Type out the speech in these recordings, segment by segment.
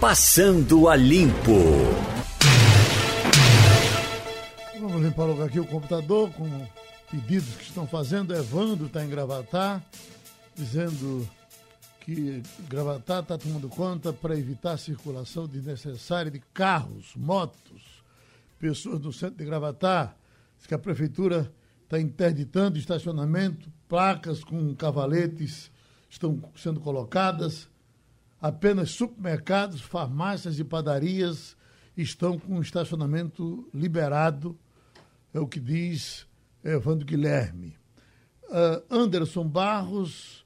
Passando a Limpo. Vamos limpar logo aqui o computador com pedidos que estão fazendo. Evandro está em Gravatar, dizendo que Gravatar está tomando conta para evitar a circulação desnecessária de carros, motos, pessoas no centro de Gravatar. Diz que a prefeitura está interditando estacionamento, placas com cavaletes estão sendo colocadas. Apenas supermercados, farmácias e padarias estão com estacionamento liberado, é o que diz Evandro Guilherme. Uh, Anderson Barros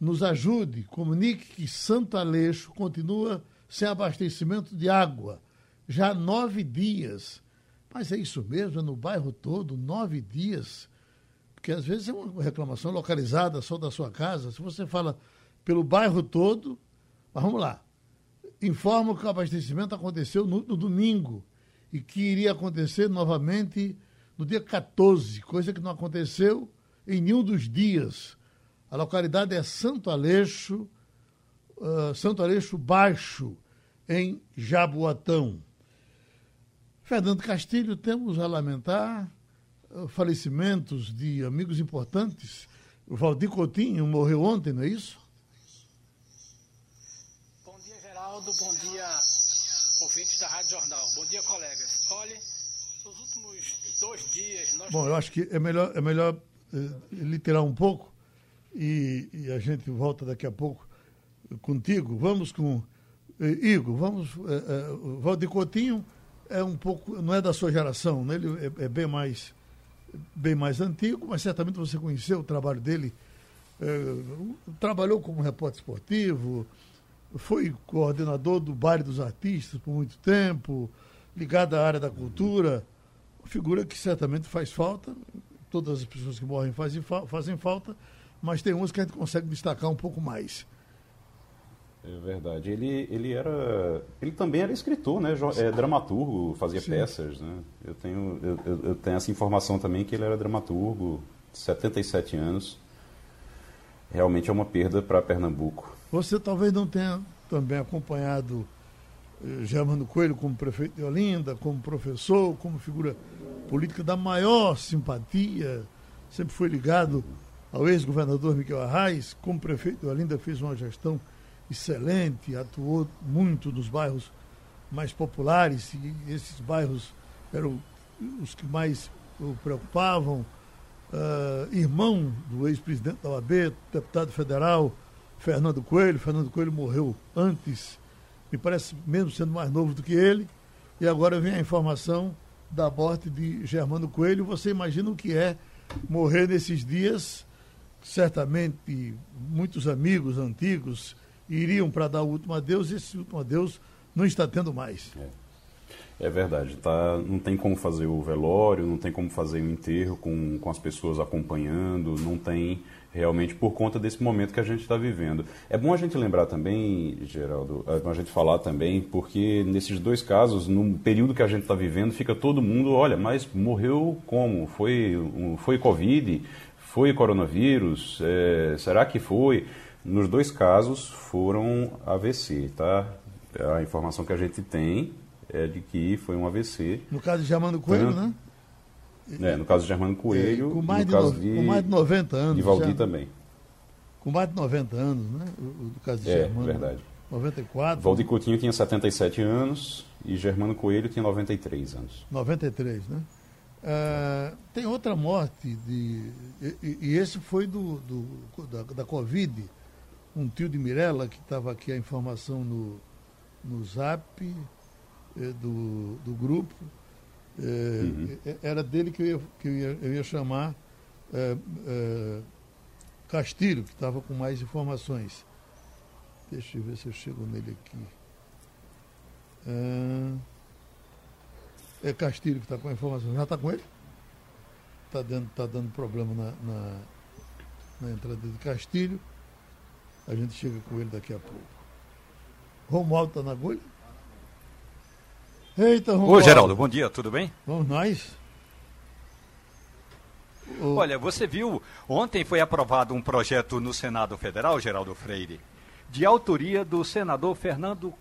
nos ajude, comunique que Santo Aleixo continua sem abastecimento de água, já nove dias. Mas é isso mesmo, é no bairro todo, nove dias. Porque às vezes é uma reclamação localizada só da sua casa. Se você fala pelo bairro todo. Mas vamos lá. Informo que o abastecimento aconteceu no, no domingo e que iria acontecer novamente no dia 14, coisa que não aconteceu em nenhum dos dias. A localidade é Santo Aleixo, uh, Santo Aleixo Baixo, em Jaboatão. Fernando Castilho, temos a lamentar uh, falecimentos de amigos importantes. O Valdir Coutinho morreu ontem, não é isso? Geraldo, bom dia, ouvintes da Rádio Jornal. Bom dia, colegas. Olhe, nos últimos dois dias. Nós... Bom, eu acho que é melhor, é melhor eh, lhe tirar um pouco e, e, a gente volta daqui a pouco contigo. Vamos com. Eh, Igor, vamos. Eh, eh, Valdir Coutinho é um pouco. não é da sua geração, né? ele é, é bem mais bem mais antigo, mas certamente você conheceu o trabalho dele. Eh, trabalhou como repórter esportivo, foi coordenador do Baile dos Artistas por muito tempo, ligado à área da cultura, figura que certamente faz falta, todas as pessoas que morrem fazem, fazem falta, mas tem uns que a gente consegue destacar um pouco mais. É verdade. Ele, ele era. Ele também era escritor, né? É, dramaturgo, fazia Sim. peças, né? Eu tenho, eu, eu, tenho essa informação também que ele era dramaturgo, 77 anos. Realmente é uma perda para Pernambuco. Você talvez não tenha também acompanhado eh, Germano Coelho como prefeito de Olinda, como professor, como figura política da maior simpatia, sempre foi ligado ao ex-governador Miguel Arraes, como prefeito de Olinda fez uma gestão excelente, atuou muito nos bairros mais populares, e esses bairros eram os que mais o preocupavam. Uh, irmão do ex-presidente da OAB, deputado federal, Fernando Coelho. Fernando Coelho morreu antes, me parece mesmo sendo mais novo do que ele. E agora vem a informação da morte de Germano Coelho. Você imagina o que é morrer nesses dias? Certamente muitos amigos antigos iriam para dar o último adeus e esse último adeus não está tendo mais. É. é. verdade, tá, não tem como fazer o velório, não tem como fazer o enterro com, com as pessoas acompanhando, não tem realmente por conta desse momento que a gente está vivendo. É bom a gente lembrar também, Geraldo, é bom a gente falar também, porque nesses dois casos, no período que a gente está vivendo, fica todo mundo, olha, mas morreu como? Foi, foi Covid? Foi coronavírus? É, será que foi? Nos dois casos foram AVC, tá? A informação que a gente tem é de que foi um AVC. No caso de Jamando Coelho, né? É, no caso de Germano Coelho, é, com, mais no de, de, com mais de 90 anos. De Valdir já, também. Com mais de 90 anos, né? O, o caso de é, Germano. verdade. 94. Valdir Coutinho tinha 77 anos e Germano Coelho tinha 93 anos. 93, né? Uh, tem outra morte de. E, e esse foi do, do da, da, Covid. Um tio de Mirella, que estava aqui a informação no, no zap eh, do, do grupo é, uhum. Era dele que eu ia, que eu ia, eu ia chamar é, é, Castilho, que estava com mais informações. Deixa eu ver se eu chego nele aqui. É, é Castilho que está com a informação. Já está com ele? Está dando, tá dando problema na, na, na entrada de Castilho. A gente chega com ele daqui a pouco. Romualdo está na agulha? Eita, Ô, Geraldo, bom dia, tudo bem? Vamos nós. Olha, você viu, ontem foi aprovado um projeto no Senado Federal, Geraldo Freire, de autoria do senador Fernando,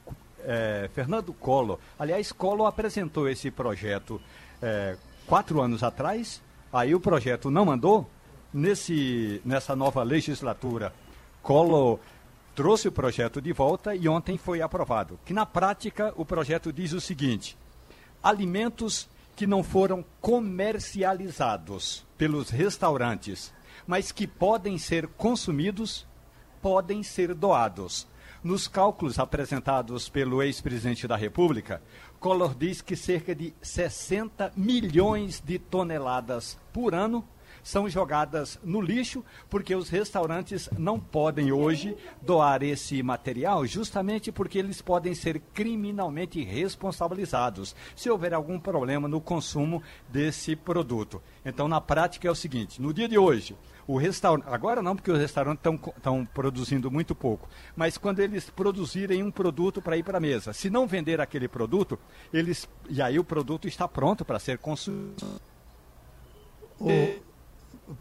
é, Fernando Collor. Aliás, Collor apresentou esse projeto é, quatro anos atrás, aí o projeto não mandou. Nesse, nessa nova legislatura, Collor trouxe o projeto de volta e ontem foi aprovado. Que na prática o projeto diz o seguinte: alimentos que não foram comercializados pelos restaurantes, mas que podem ser consumidos, podem ser doados. Nos cálculos apresentados pelo ex-presidente da República, Collor diz que cerca de 60 milhões de toneladas por ano são jogadas no lixo, porque os restaurantes não podem hoje doar esse material, justamente porque eles podem ser criminalmente responsabilizados se houver algum problema no consumo desse produto. Então, na prática, é o seguinte: no dia de hoje, o restaurante, agora não, porque os restaurantes estão produzindo muito pouco, mas quando eles produzirem um produto para ir para a mesa, se não vender aquele produto, eles e aí o produto está pronto para ser consumido.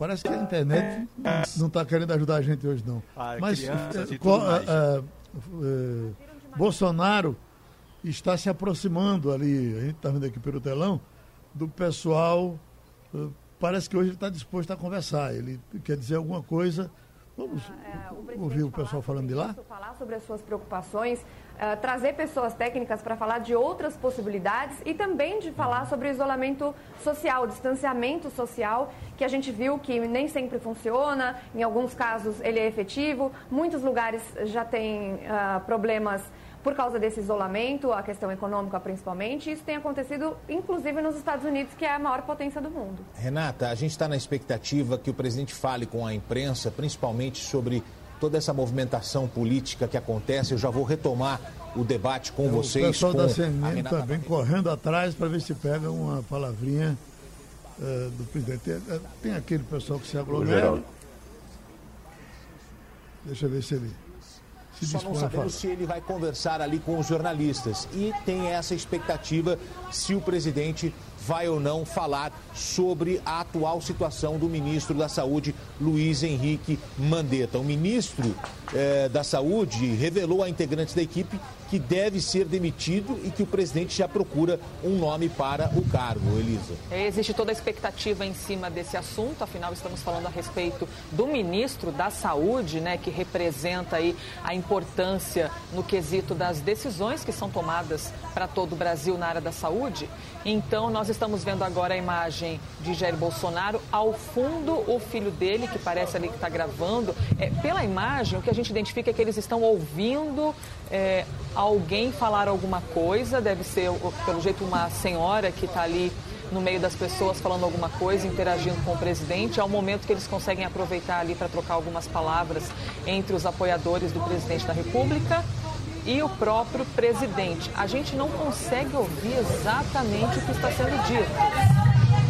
Parece que a internet não está querendo ajudar a gente hoje, não. Ah, Mas crianças, uh, uh, Bolsonaro está se aproximando ali, a gente está vendo aqui pelo telão, do pessoal. parece que hoje ele está disposto a conversar. Ele quer dizer alguma coisa. Vamos ouvir o pessoal falando de lá? Falar sobre as suas preocupações uh, trazer pessoas técnicas para falar de outras possibilidades e também de falar sobre o isolamento social, o distanciamento social, que a gente viu que nem sempre funciona, em alguns casos ele é efetivo, muitos lugares já têm uh, problemas por causa desse isolamento, a questão econômica principalmente. Isso tem acontecido, inclusive, nos Estados Unidos, que é a maior potência do mundo. Renata, a gente está na expectativa que o presidente fale com a imprensa, principalmente sobre toda essa movimentação política que acontece. Eu já vou retomar o debate com vocês. O pessoal da CNN também correndo atrás para ver se pega uma palavrinha uh, do presidente. Tem, eh, tem, aquele pessoal que se aglomera. Deixa eu ver se ele. Se Só não sabemos se ele vai conversar ali com os jornalistas. E tem essa expectativa se o presidente vai ou não falar sobre a atual situação do ministro da Saúde, Luiz Henrique Mandetta. O ministro eh, da Saúde revelou a integrantes da equipe que deve ser demitido e que o presidente já procura um nome para o cargo, Elisa. É, existe toda a expectativa em cima desse assunto, afinal estamos falando a respeito do ministro da Saúde, né, que representa aí a importância no quesito das decisões que são tomadas para todo o Brasil na área da saúde. Então nós estamos vendo agora a imagem de Jair Bolsonaro, ao fundo o filho dele, que parece ali que está gravando. É, pela imagem, o que a gente identifica é que eles estão ouvindo é, alguém falar alguma coisa, deve ser, pelo jeito, uma senhora que está ali no meio das pessoas falando alguma coisa, interagindo com o presidente. É o momento que eles conseguem aproveitar ali para trocar algumas palavras entre os apoiadores do presidente da República e o próprio presidente. A gente não consegue ouvir exatamente o que está sendo dito.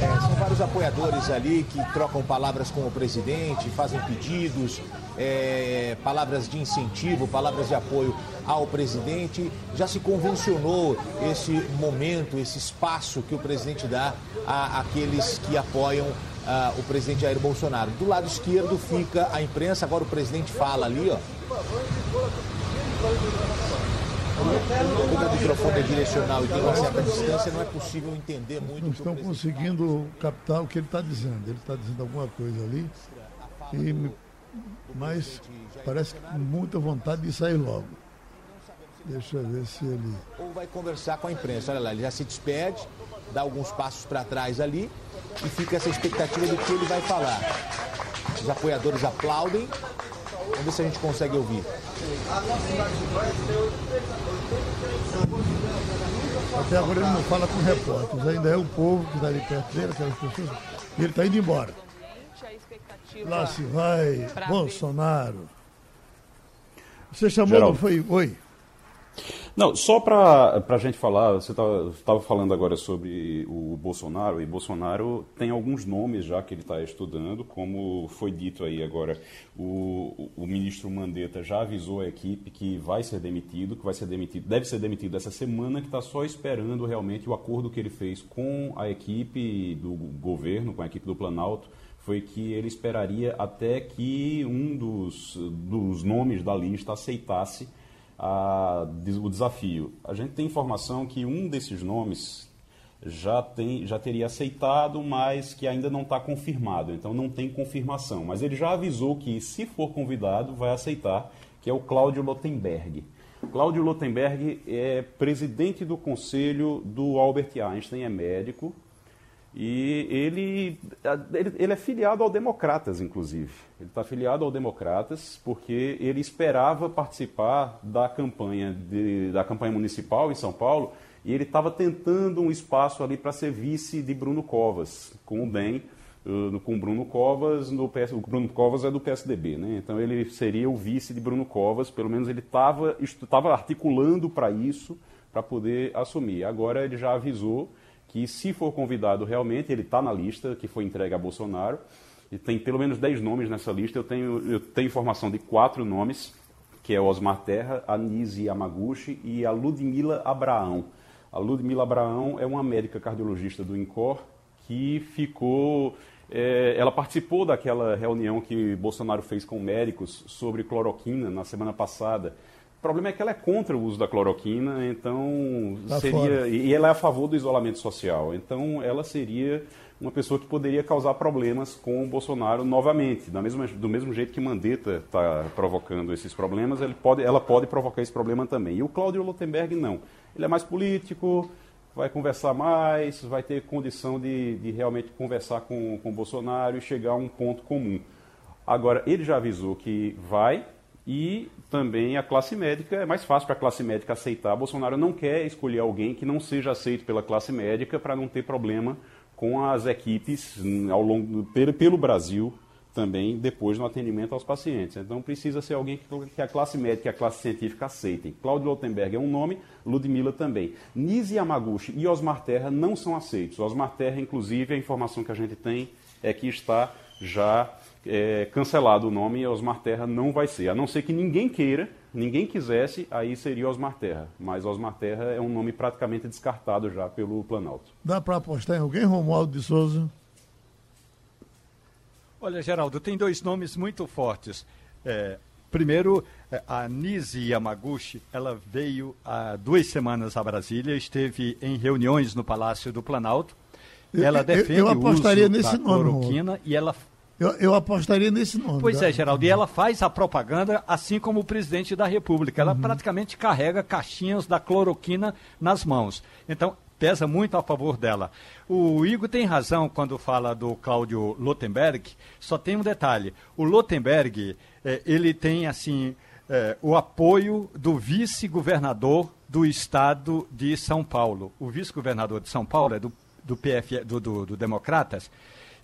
É, são vários apoiadores ali que trocam palavras com o presidente, fazem pedidos, é, palavras de incentivo, palavras de apoio ao presidente. Já se convencionou esse momento, esse espaço que o presidente dá àqueles que apoiam a, o presidente Jair Bolsonaro. Do lado esquerdo fica a imprensa, agora o presidente fala ali, ó. Quando o microfone é direcional e tem uma certa distância, não é possível entender muito. Não estão conseguindo captar o que ele está dizendo. Ele está dizendo alguma coisa ali, e, mas parece que com muita vontade de sair logo. Deixa eu ver se ele. Ou vai conversar com a imprensa. Olha lá, ele já se despede, dá alguns passos para trás ali e fica essa expectativa do que ele vai falar. Os apoiadores aplaudem. Vamos ver se a gente consegue ouvir. Até agora ele não fala com repórteres, ainda é o povo que está ali perto dele, aquelas pessoas, e ele está indo embora. Lá se vai Bolsonaro. Você chamou, Geraldo. não foi? Oi. Não, só para a gente falar, você estava falando agora sobre o Bolsonaro, e Bolsonaro tem alguns nomes já que ele está estudando, como foi dito aí agora, o, o ministro Mandetta já avisou a equipe que vai ser demitido, que vai ser demitido, deve ser demitido essa semana, que está só esperando realmente o acordo que ele fez com a equipe do governo, com a equipe do Planalto, foi que ele esperaria até que um dos, dos nomes da lista aceitasse a, o desafio. A gente tem informação que um desses nomes já, tem, já teria aceitado, mas que ainda não está confirmado, então não tem confirmação. Mas ele já avisou que, se for convidado, vai aceitar, que é o Cláudio Lotenberg. Cláudio Lotenberg é presidente do conselho do Albert Einstein, é médico, e ele, ele, ele, é filiado ao Democratas, inclusive. Ele está filiado ao Democratas porque ele esperava participar da campanha, de, da campanha municipal em São Paulo e ele estava tentando um espaço ali para ser vice de Bruno Covas, com o DEM, uh, com Bruno Covas, no PS, o Bruno Covas é do PSDB, né? então ele seria o vice de Bruno Covas, pelo menos ele estava articulando para isso, para poder assumir. Agora ele já avisou que se for convidado realmente, ele está na lista que foi entregue a Bolsonaro, e tem pelo menos 10 nomes nessa lista, eu tenho, eu tenho informação de quatro nomes, que é Osmar Terra, Anise Yamaguchi e a Ludmila Abraão. A Ludmila Abraão é uma médica cardiologista do INCOR que ficou. É, ela participou daquela reunião que Bolsonaro fez com médicos sobre cloroquina na semana passada. O problema é que ela é contra o uso da cloroquina, então tá seria. Fora. E ela é a favor do isolamento social. Então ela seria uma pessoa que poderia causar problemas com o Bolsonaro novamente. Da mesma, do mesmo jeito que Mandetta está provocando esses problemas, pode, ela pode provocar esse problema também. E o Cláudio Lotenberg não. Ele é mais político, vai conversar mais, vai ter condição de, de realmente conversar com, com o Bolsonaro e chegar a um ponto comum. Agora, ele já avisou que vai e também a classe médica, é mais fácil para a classe médica aceitar. Bolsonaro não quer escolher alguém que não seja aceito pela classe médica para não ter problema com as equipes ao longo, pelo, Brasil também depois no atendimento aos pacientes. Então precisa ser alguém que a classe médica e a classe científica aceitem. Cláudio Lotenberg é um nome, Ludmilla também. Nise Yamaguchi e Osmar Terra não são aceitos. Osmar Terra, inclusive, a informação que a gente tem é que está já é, cancelado o nome e Osmar Terra não vai ser. A não ser que ninguém queira, ninguém quisesse, aí seria Osmar Terra. Mas Osmar Terra é um nome praticamente descartado já pelo Planalto. Dá para apostar em alguém, Romualdo de Souza? Olha, Geraldo, tem dois nomes muito fortes. É, primeiro, é, a Nise Yamaguchi, ela veio há duas semanas a Brasília, esteve em reuniões no Palácio do Planalto. Ela defende eu, eu apostaria o uso nesse da cloroquina nome, e ela eu, eu, apostaria nesse nome. Pois é, Geraldo. E ela faz a propaganda assim como o presidente da República. Ela uhum. praticamente carrega caixinhas da cloroquina nas mãos. Então, pesa muito a favor dela. O Igor tem razão quando fala do Cláudio Lotenberg, só tem um detalhe. O Lotenberg, eh, ele tem, assim, eh, o apoio do vice-governador do estado de São Paulo. O vice-governador de São Paulo é do, do PF, do, do, do Democratas,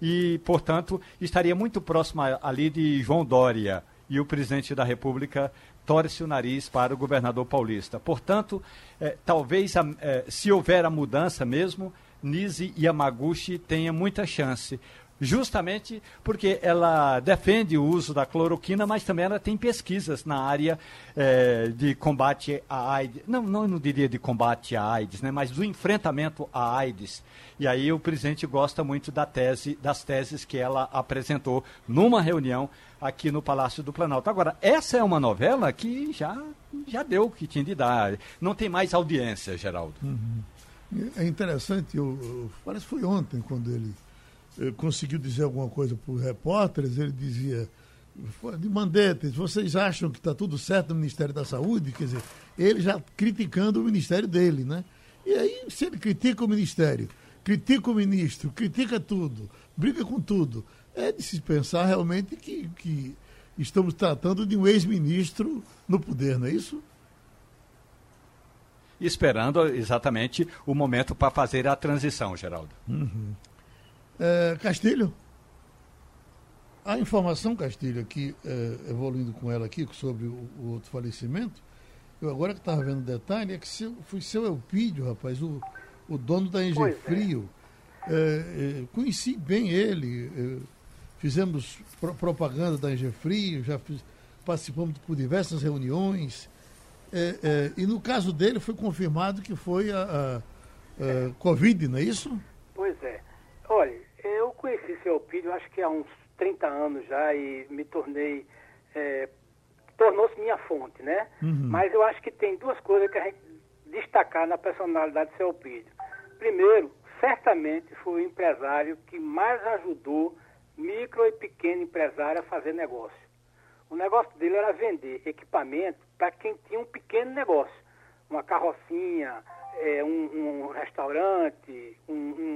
e, portanto, estaria muito próximo ali de João Dória. E o presidente da República torce o nariz para o governador paulista. Portanto, eh, talvez, eh, se houver a mudança mesmo, Nise Yamaguchi tenha muita chance. Justamente porque ela defende o uso da cloroquina, mas também ela tem pesquisas na área eh, de combate à AIDS. Não, não, não diria de combate à AIDS, né, mas do enfrentamento à AIDS. E aí o presidente gosta muito da tese, das teses que ela apresentou numa reunião aqui no Palácio do Planalto. Agora, essa é uma novela que já, já deu o que tinha de dar. Não tem mais audiência, Geraldo. Uhum. É interessante, eu, parece que foi ontem quando ele, conseguiu dizer alguma coisa para os repórteres, ele dizia de Mandetta, vocês acham que está tudo certo no Ministério da Saúde? Quer dizer, ele já criticando o Ministério dele, né? E aí, se ele critica o Ministério, critica o ministro, critica tudo, briga com tudo, é de se pensar realmente que, que estamos tratando de um ex-ministro no poder, não é isso? Esperando exatamente o momento para fazer a transição, Geraldo. Uhum. É, Castilho? A informação, Castilho, aqui, é, evoluindo com ela aqui, sobre o, o outro falecimento, eu agora que estava vendo detalhe, é que seu, foi seu Elpídio, rapaz, o, o dono da Engefrio. É. É, conheci bem ele, fizemos pro propaganda da Engefrio, já fiz, participamos por diversas reuniões. É, é, e no caso dele foi confirmado que foi a, a, a Covid, não é isso? Pois é. Olha, eu conheci seu Pídio, acho que há uns 30 anos já, e me tornei. É, tornou-se minha fonte, né? Uhum. Mas eu acho que tem duas coisas que a gente destacar na personalidade de seu Pídio. Primeiro, certamente foi o empresário que mais ajudou micro e pequeno empresário a fazer negócio. O negócio dele era vender equipamento para quem tinha um pequeno negócio, uma carrocinha, é, um, um, restaurante, um, um,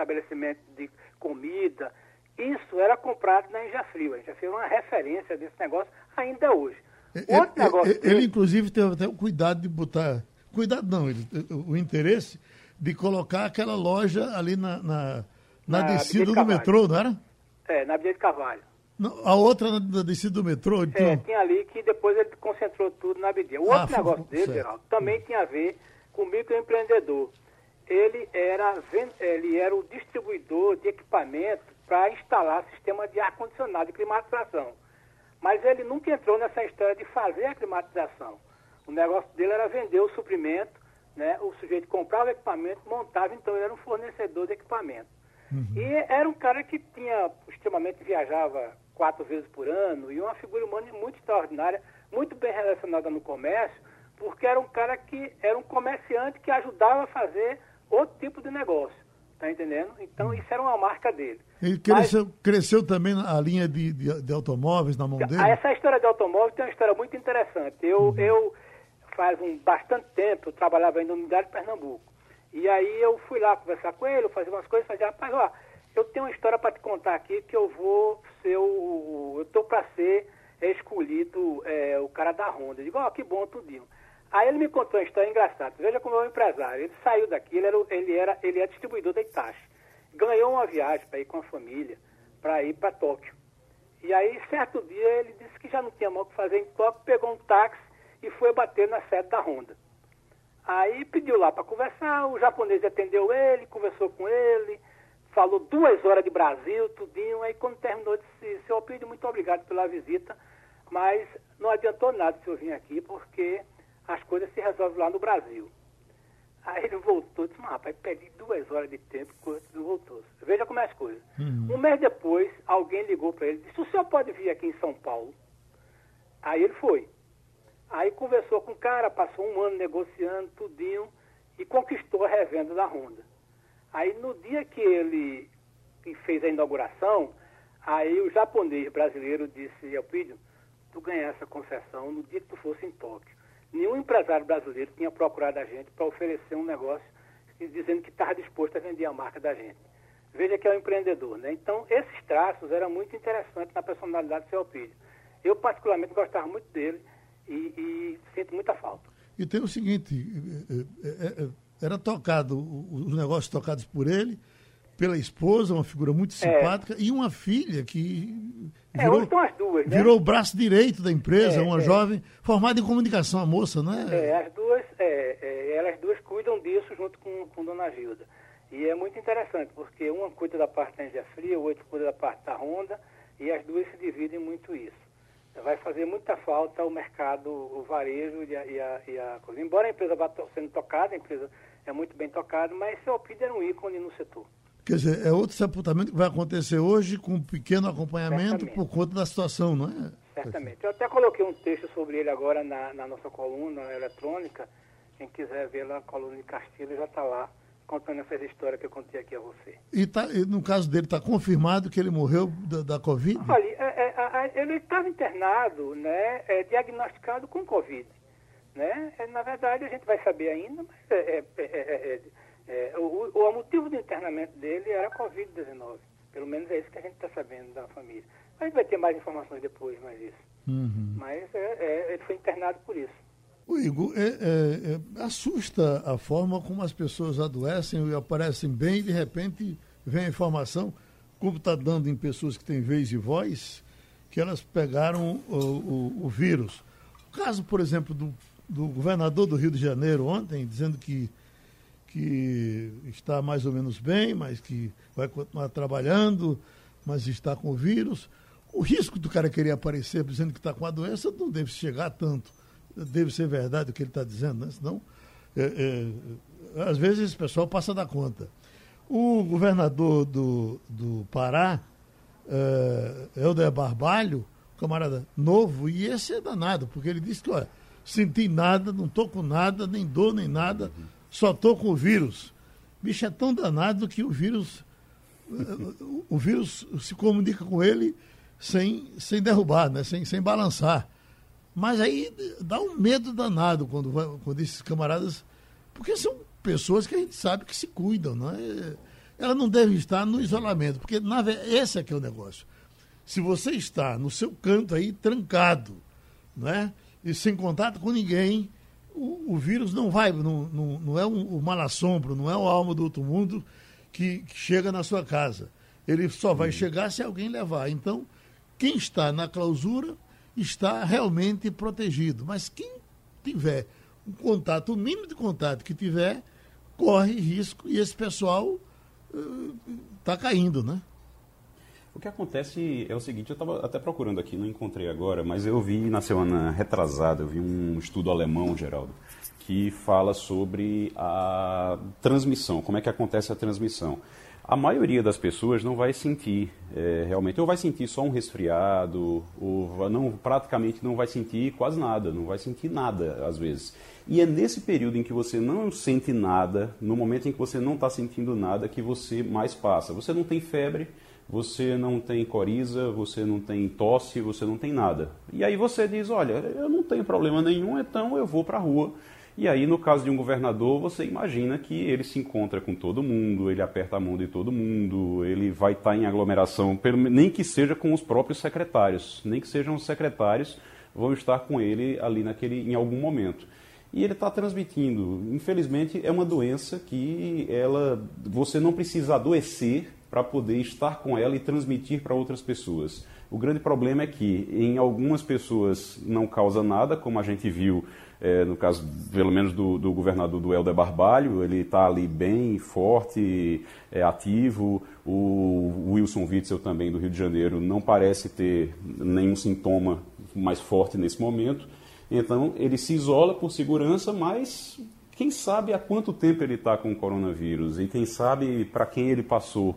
estabelecimento de comida. Isso era comprado na Enjafrio. A Enjafrio é uma referência desse negócio ainda hoje. Outro ele, negócio ele, ele, inclusive, teve até o cuidado de botar... Cuidado não, ele, o interesse de colocar aquela loja ali na, na, na, na descida do metrô, não era? É, na Avenida de Carvalho. Não, a outra na descida do metrô? Então... É, tinha ali que depois ele concentrou tudo na Avenida. O ah, outro negócio dele, certo. Geraldo, também tinha a ver com o microempreendedor. Ele era, ele era o distribuidor de equipamento para instalar sistema de ar-condicionado e climatização. Mas ele nunca entrou nessa história de fazer a climatização. O negócio dele era vender o suprimento, né? o sujeito comprava o equipamento, montava, então ele era um fornecedor de equipamento. Uhum. E era um cara que tinha, extremamente viajava quatro vezes por ano, e uma figura humana muito extraordinária, muito bem relacionada no comércio, porque era um cara que era um comerciante que ajudava a fazer outro tipo de negócio. Tá entendendo? Então uhum. isso era uma marca dele. Ele cresceu, Mas, cresceu também a linha de, de, de, automóveis na mão dele? Essa história de automóvel tem uma história muito interessante. Eu, uhum. eu faz um bastante tempo, eu trabalhava ainda na Unidade de Pernambuco. E aí eu fui lá conversar com ele, fazer umas coisas, fazer, rapaz, ó, eu tenho uma história para te contar aqui que eu vou ser o. Eu tô para ser escolhido é, o cara da Honda. Eu digo, ó, oh, que bom tudinho. Aí ele me contou uma história engraçada. Veja como é um empresário. Ele saiu daqui, ele era, ele era, ele é distribuidor da Itachi. Ganhou uma viagem para ir com a família, para ir para Tóquio. E aí, certo dia, ele disse que já não tinha mal o que fazer em Tóquio, pegou um táxi e foi bater na sede da Honda. Aí pediu lá para conversar, o japonês atendeu ele, conversou com ele, falou duas horas de Brasil, tudinho. Aí quando terminou, disse, seu Alpídio, muito obrigado pela visita, mas não adiantou nada se eu vir aqui, porque as coisas se resolvem lá no Brasil. Aí ele voltou, disse, mas rapaz, perdi duas horas de tempo quando não voltou. Veja como é as coisas. Uhum. Um mês depois, alguém ligou para ele, disse, o senhor pode vir aqui em São Paulo? Aí ele foi. Aí conversou com o cara, passou um ano negociando tudinho e conquistou a revenda da Honda. Aí no dia que ele fez a inauguração, aí o japonês brasileiro disse, Elpidio, tu ganhar essa concessão no dia que tu fosse em Tóquio. Nenhum empresário brasileiro tinha procurado a gente para oferecer um negócio dizendo que estava disposto a vender a marca da gente. Veja que é um empreendedor, né? Então, esses traços eram muito interessantes na personalidade do seu Elpidio. Eu, particularmente, gostava muito dele e, e sinto muita falta. E tem o seguinte, é, é, é, era tocado, os negócios tocados por ele, pela esposa, uma figura muito simpática, é. e uma filha que virou, é, duas, né? virou o braço direito da empresa, é, uma é. jovem formada em comunicação, a moça, não é? É, as duas, é, elas duas cuidam disso junto com, com Dona Gilda. E é muito interessante, porque uma cuida da parte da energia fria, o outro cuida da parte da Honda, e as duas se dividem muito isso vai fazer muita falta o mercado, o varejo e a, e a, e a coisa. Embora a empresa vá sendo tocada, a empresa é muito bem tocada, mas seu Alpide era um ícone no setor. Quer dizer, é outro sepultamento que vai acontecer hoje com um pequeno acompanhamento Certamente. por conta da situação, não é? Certamente. Eu até coloquei um texto sobre ele agora na, na nossa coluna eletrônica. Quem quiser ver lá, a coluna de Castilho já está lá contando essa história que eu contei aqui a você. E, tá, e no caso dele, está confirmado que ele morreu da, da Covid? Olha, é, é, ele estava internado, né, é, diagnosticado com Covid. Né? É, na verdade, a gente vai saber ainda, mas é, é, é, o, o, motivo do internamento dele era Covid-19. Pelo menos é isso que a gente está sabendo da família. A gente vai ter mais informações depois, mais isso. Uhum. Mas ele foi internado por isso. O Igor, é, é, é, assusta a forma como as pessoas adoecem e aparecem bem e de repente vem a informação, como está dando em pessoas que têm vez e voz, que elas pegaram o, o, o vírus. O caso, por exemplo, do, do, governador do Rio de Janeiro ontem, dizendo que, que está mais ou menos bem, mas que vai continuar trabalhando, mas está com o vírus. O risco do cara querer aparecer dizendo que está com a doença não deve chegar tanto deve ser verdade o que ele está dizendo, né? senão, é, é, às vezes, esse pessoal passa da conta. O governador do, do Pará, uh, Helder Barbalho, camarada novo, e esse é danado, porque ele disse que, olha, senti nada, não tô com nada, nem dor, nem nada, só tô com o vírus. Bicho, é tão danado que o vírus, o vírus se comunica com ele sem, sem derrubar, né? sem, sem balançar. Mas aí dá um medo danado quando, quando esses camaradas. Porque são pessoas que a gente sabe que se cuidam, não é? Ela não deve estar no isolamento, porque na, esse é que é o negócio. Se você está no seu canto aí, trancado, né? E sem contato com ninguém, o, o vírus não vai, não, não, não é um, o mal assombro, não é o alma do outro mundo que, que chega na sua casa. Ele só vai chegar se alguém levar. Então, quem está na clausura está realmente protegido. Mas quem tiver um contato, o mínimo de contato que tiver, corre risco e esse pessoal está uh, caindo, né? O que acontece é o seguinte, eu estava até procurando aqui, não encontrei agora, mas eu vi na semana retrasada, eu vi um estudo alemão, Geraldo, que fala sobre a transmissão, como é que acontece a transmissão a maioria das pessoas não vai sentir é, realmente, ou vai sentir só um resfriado, ou não, praticamente não vai sentir quase nada, não vai sentir nada às vezes. E é nesse período em que você não sente nada, no momento em que você não está sentindo nada, que você mais passa. Você não tem febre, você não tem coriza, você não tem tosse, você não tem nada. E aí você diz, olha, eu não tenho problema nenhum, então eu vou para a rua e aí, no caso de um governador, você imagina que ele se encontra com todo mundo, ele aperta a mão de todo mundo, ele vai estar em aglomeração, nem que seja com os próprios secretários, nem que sejam os secretários vão estar com ele ali naquele, em algum momento. E ele está transmitindo. Infelizmente, é uma doença que ela, você não precisa adoecer para poder estar com ela e transmitir para outras pessoas. O grande problema é que em algumas pessoas não causa nada, como a gente viu é, no caso, pelo menos do, do governador do Helder Barbalho, ele está ali bem forte, é, ativo. O Wilson Witzel também do Rio de Janeiro não parece ter nenhum sintoma mais forte nesse momento. Então ele se isola por segurança, mas quem sabe há quanto tempo ele está com o coronavírus e quem sabe para quem ele passou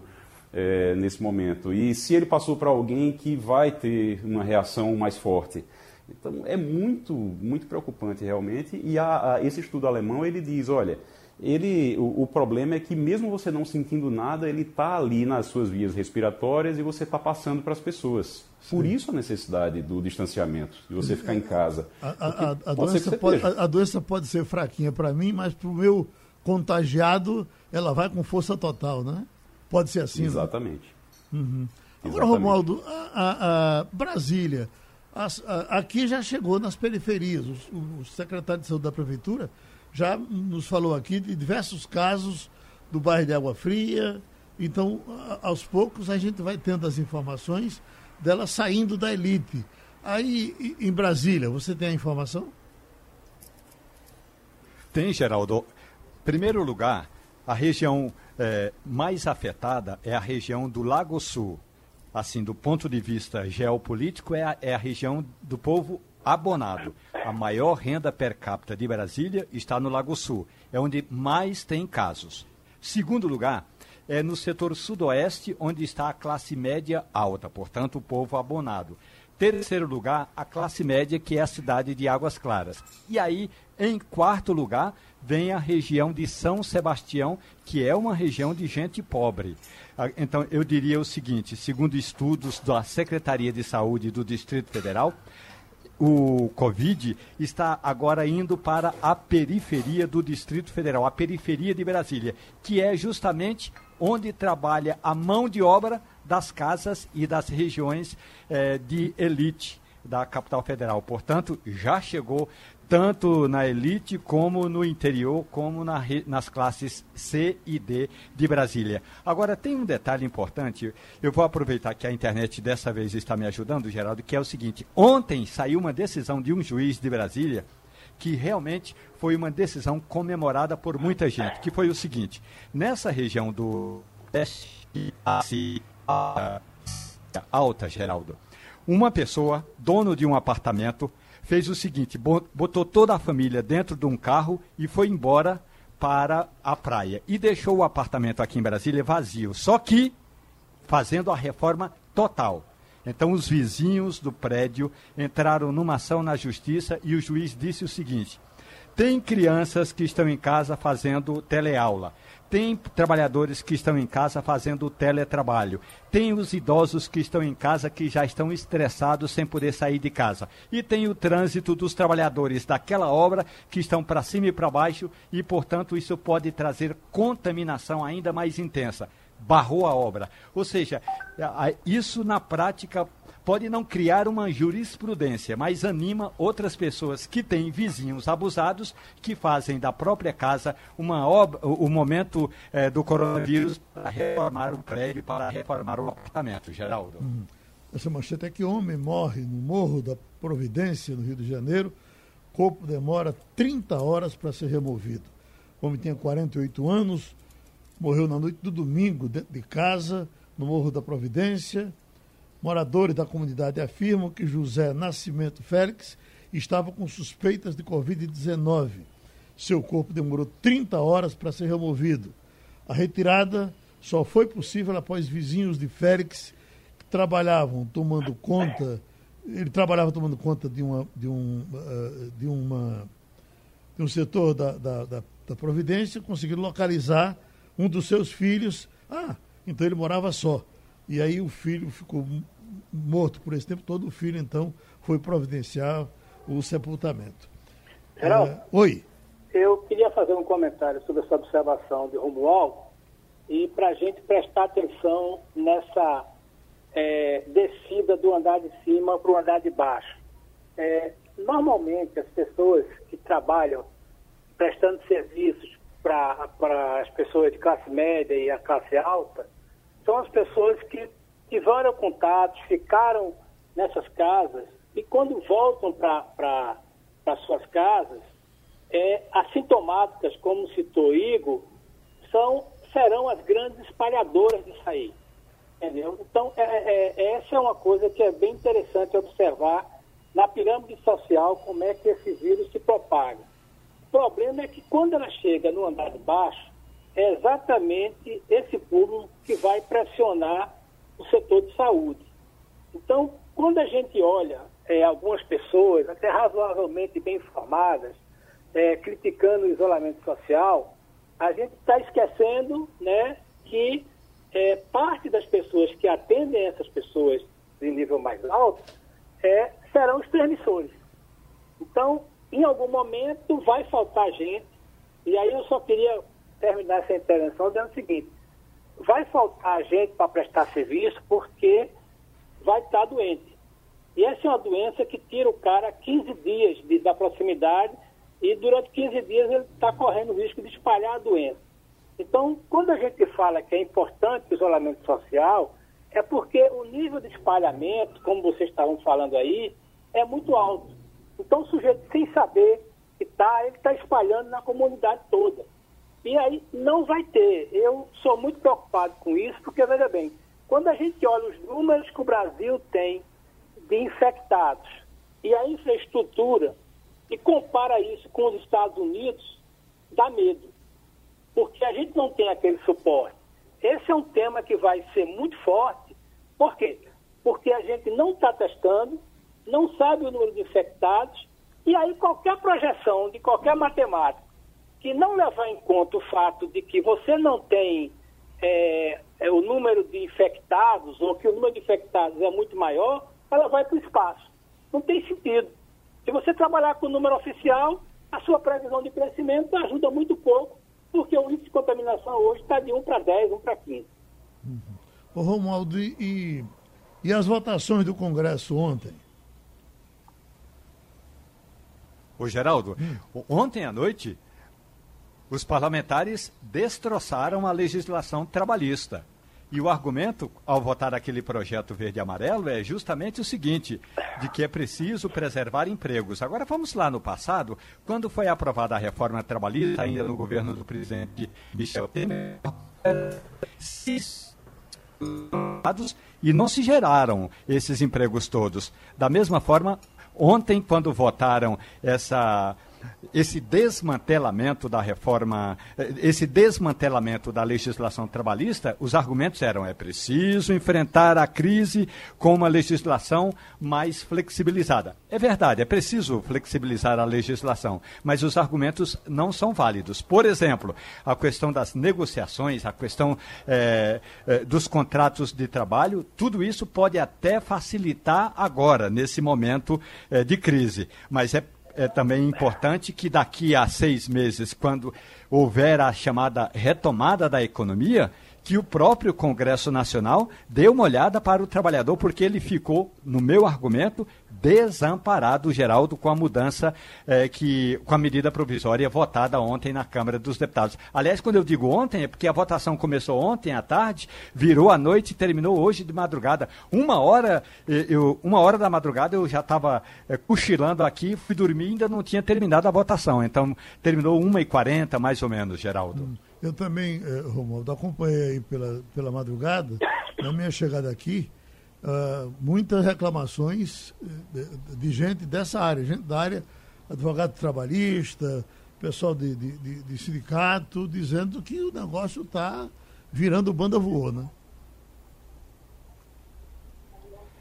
é, nesse momento. E se ele passou para alguém que vai ter uma reação mais forte. Então é muito, muito preocupante realmente. E a, a, esse estudo alemão ele diz, olha, ele, o, o, problema é que mesmo você não sentindo nada, ele está ali nas suas vias respiratórias e você está passando para as pessoas. Sim. Por isso a necessidade do distanciamento, de você ficar em casa. A, a, a doença, pode, a, doença pode ser fraquinha para mim, mas para o meu contagiado, ela vai com força total, né? Pode ser assim. Né? Exatamente. Né? Uhum. Agora, Exatamente. Romualdo, a, Brasília as, a, aqui já chegou nas periferias. O, o, secretário de saúde da prefeitura já nos falou aqui de diversos casos do bairro de Água Fria. Então, a, aos poucos, a gente vai tendo as informações dela saindo da elite. Aí, em Brasília, você tem a informação? Tem, Geraldo. Primeiro lugar, a região é, mais afetada é a região do Lago Sul assim, do ponto de vista geopolítico, é a, é a região do povo abonado. A maior renda per capita de Brasília está no Lago Sul, é onde mais tem casos. Segundo lugar, é no setor sudoeste, onde está a classe média alta, portanto, o povo abonado. Terceiro lugar, a classe média, que é a cidade de Águas Claras. E aí, em quarto lugar, vem a região de São Sebastião, que é uma região de gente pobre. Ah, então, eu diria o seguinte: segundo estudos da Secretaria de Saúde do Distrito Federal, o Covid está agora indo para a periferia do Distrito Federal, a periferia de Brasília, que é justamente onde trabalha a mão de obra das casas e das regiões eh, de elite da capital federal. Portanto, já chegou tanto na elite como no interior, como na, nas classes C e D de Brasília. Agora, tem um detalhe importante, eu vou aproveitar que a internet dessa vez está me ajudando, Geraldo, que é o seguinte: ontem saiu uma decisão de um juiz de Brasília que realmente foi uma decisão comemorada por muita gente, que foi o seguinte: nessa região do alta, Geraldo, uma pessoa, dono de um apartamento, fez o seguinte: botou toda a família dentro de um carro e foi embora para a praia e deixou o apartamento aqui em Brasília vazio, só que fazendo a reforma total. Então, os vizinhos do prédio entraram numa ação na justiça e o juiz disse o seguinte: tem crianças que estão em casa fazendo teleaula. Tem trabalhadores que estão em casa fazendo teletrabalho. Tem os idosos que estão em casa que já estão estressados sem poder sair de casa. E tem o trânsito dos trabalhadores daquela obra que estão para cima e para baixo e, portanto, isso pode trazer contaminação ainda mais intensa. Barrou a obra. Ou seja, isso na prática pode não criar uma jurisprudência, mas anima outras pessoas que têm vizinhos abusados que fazem da própria casa uma o momento eh, do coronavírus para reformar o prédio, para reformar o apartamento, Geraldo. Uhum. Essa manchete é que homem morre no Morro da Providência, no Rio de Janeiro. Corpo demora 30 horas para ser removido. O homem tinha 48 anos, morreu na noite do domingo dentro de casa, no Morro da Providência Moradores da comunidade afirmam que José Nascimento Félix estava com suspeitas de Covid-19. Seu corpo demorou 30 horas para ser removido. A retirada só foi possível após vizinhos de Félix que trabalhavam tomando conta. Ele trabalhava tomando conta de, uma, de, um, uh, de, uma, de um setor da, da, da, da Providência, conseguiram localizar um dos seus filhos. Ah, então ele morava só. E aí o filho ficou morto por esse tempo todo, o filho então foi providenciar o sepultamento. Geraldo, é, oi. Eu queria fazer um comentário sobre essa observação de Romualdo e para a gente prestar atenção nessa é, descida do andar de cima para o andar de baixo. É, normalmente as pessoas que trabalham prestando serviços para as pessoas de classe média e a classe alta são as pessoas que tiveram contatos, ficaram nessas casas e quando voltam para suas casas, é, assintomáticas, como citou Igor, são, serão as grandes espalhadoras disso aí. Entendeu? Então, é, é, é, essa é uma coisa que é bem interessante observar na pirâmide social, como é que esse vírus se propaga. O problema é que quando ela chega no andar de baixo, é exatamente esse público que vai pressionar o setor de saúde. Então, quando a gente olha é, algumas pessoas, até razoavelmente bem informadas, é, criticando o isolamento social, a gente está esquecendo né, que é, parte das pessoas que atendem essas pessoas de nível mais alto é, serão os transmissores. Então, em algum momento vai faltar gente, e aí eu só queria terminar essa intervenção dizendo o seguinte, vai faltar gente para prestar serviço porque vai estar doente. E essa é uma doença que tira o cara 15 dias de, da proximidade e durante 15 dias ele está correndo o risco de espalhar a doença. Então, quando a gente fala que é importante o isolamento social, é porque o nível de espalhamento, como vocês estavam falando aí, é muito alto. Então, o sujeito, sem saber que está, ele está espalhando na comunidade toda. E aí não vai ter. Eu sou muito preocupado com isso, porque, veja bem, quando a gente olha os números que o Brasil tem de infectados e a infraestrutura e compara isso com os Estados Unidos, dá medo. Porque a gente não tem aquele suporte. Esse é um tema que vai ser muito forte. Por quê? Porque a gente não está testando, não sabe o número de infectados, e aí qualquer projeção de qualquer matemática que não levar em conta o fato de que você não tem é, é, o número de infectados, ou que o número de infectados é muito maior, ela vai para o espaço. Não tem sentido. Se você trabalhar com o número oficial, a sua previsão de crescimento ajuda muito pouco, porque o índice de contaminação hoje está de 1 para 10, 1 para 15. Uhum. Ô Romualdo, e, e as votações do Congresso ontem? Ô Geraldo, hum. ontem à noite os parlamentares destroçaram a legislação trabalhista. E o argumento, ao votar aquele projeto verde-amarelo, é justamente o seguinte: de que é preciso preservar empregos. Agora vamos lá no passado, quando foi aprovada a reforma trabalhista, ainda no governo do presidente Michel Temer, e não se geraram esses empregos todos. Da mesma forma, ontem, quando votaram essa esse desmantelamento da reforma, esse desmantelamento da legislação trabalhista, os argumentos eram é preciso enfrentar a crise com uma legislação mais flexibilizada. É verdade, é preciso flexibilizar a legislação, mas os argumentos não são válidos. Por exemplo, a questão das negociações, a questão é, é, dos contratos de trabalho, tudo isso pode até facilitar agora, nesse momento é, de crise, mas é é também importante que daqui a seis meses, quando houver a chamada retomada da economia, que o próprio Congresso Nacional dê uma olhada para o trabalhador, porque ele ficou, no meu argumento, desamparado, Geraldo, com a mudança eh, que, com a medida provisória votada ontem na Câmara dos Deputados. Aliás, quando eu digo ontem, é porque a votação começou ontem à tarde, virou à noite e terminou hoje de madrugada. Uma hora, eh, eu, uma hora da madrugada eu já estava eh, cochilando aqui, fui dormir e ainda não tinha terminado a votação. Então, terminou uma e quarenta, mais ou menos, Geraldo. Hum. Eu também, eh, Romualdo, acompanhei aí pela, pela madrugada, na minha chegada aqui, uh, muitas reclamações de, de, gente dessa área, gente da área, advogado trabalhista, pessoal de, de, de, de sindicato, dizendo que o negócio está virando banda voou, né?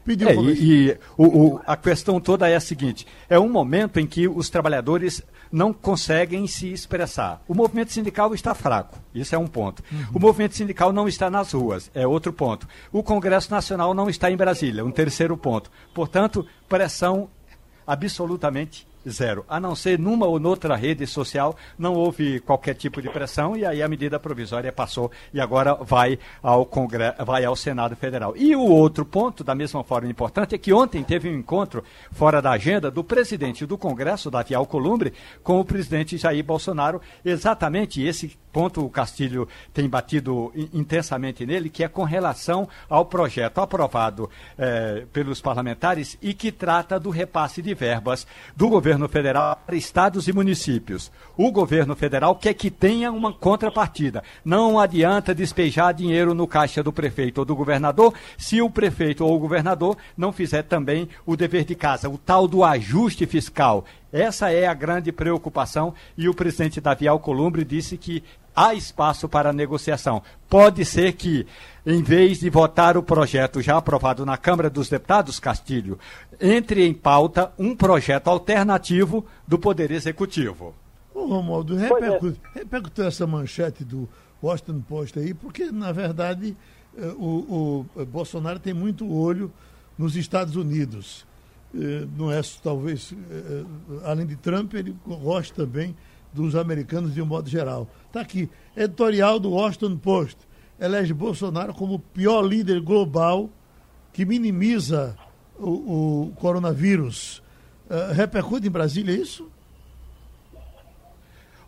Pediu é, e, e o, o, a questão toda é a seguinte: é um momento em que os trabalhadores não conseguem se expressar. O movimento sindical está fraco, isso é um ponto. Uhum. O movimento sindical não está nas ruas, é outro ponto. O Congresso Nacional não está em Brasília, um terceiro ponto. Portanto, pressão absolutamente zero. A não ser numa ou noutra rede social, não houve qualquer tipo de pressão e aí a medida provisória passou e agora vai ao Congresso, vai ao Senado Federal. E o outro ponto, da mesma forma importante, é que ontem teve um encontro fora da agenda do presidente do Congresso, Davi Alcolumbre, com o presidente Jair Bolsonaro, exatamente esse ponto o Castilho tem batido intensamente nele, que é com relação ao projeto aprovado eh, pelos parlamentares e que trata do repasse de verbas do governo federal para estados e municípios. O governo federal quer que tenha uma contrapartida. Não adianta despejar dinheiro no caixa do prefeito ou do governador se o prefeito ou o governador não fizer também o dever de casa, o tal do ajuste fiscal. Essa é a grande preocupação e o presidente Davi Alcolumbre disse que há espaço para negociação. Pode ser que, em vez de votar o projeto já aprovado na Câmara dos Deputados, Castilho, entre em pauta um projeto alternativo do Poder Executivo. Ô, Romualdo, repercute, é. repercute essa manchete do Washington Post aí, porque, na verdade, eh, o, o Bolsonaro tem muito olho nos Estados Unidos. Eh, não é talvez, eh, além de Trump, ele gosta também dos americanos de um modo geral. Está aqui, editorial do Washington Post. Elege Bolsonaro como o pior líder global que minimiza o, o coronavírus. Uh, repercute em Brasília isso?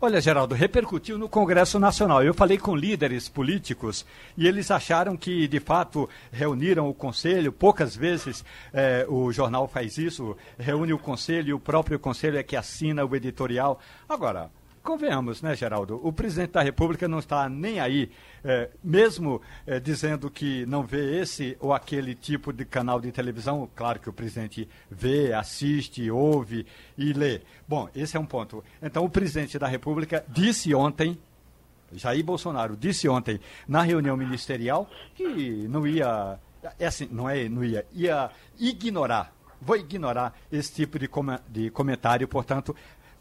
Olha, Geraldo, repercutiu no Congresso Nacional. Eu falei com líderes políticos e eles acharam que, de fato, reuniram o Conselho. Poucas vezes eh, o jornal faz isso, reúne o Conselho e o próprio Conselho é que assina o editorial. Agora, convenhamos, né, Geraldo? O presidente da República não está nem aí, é, mesmo é, dizendo que não vê esse ou aquele tipo de canal de televisão. Claro que o presidente vê, assiste, ouve e lê. Bom, esse é um ponto. Então, o presidente da República disse ontem. Jair Bolsonaro disse ontem na reunião ministerial que não ia, é assim, não é, não ia, ia ignorar vou ignorar esse tipo de, com de comentário, portanto,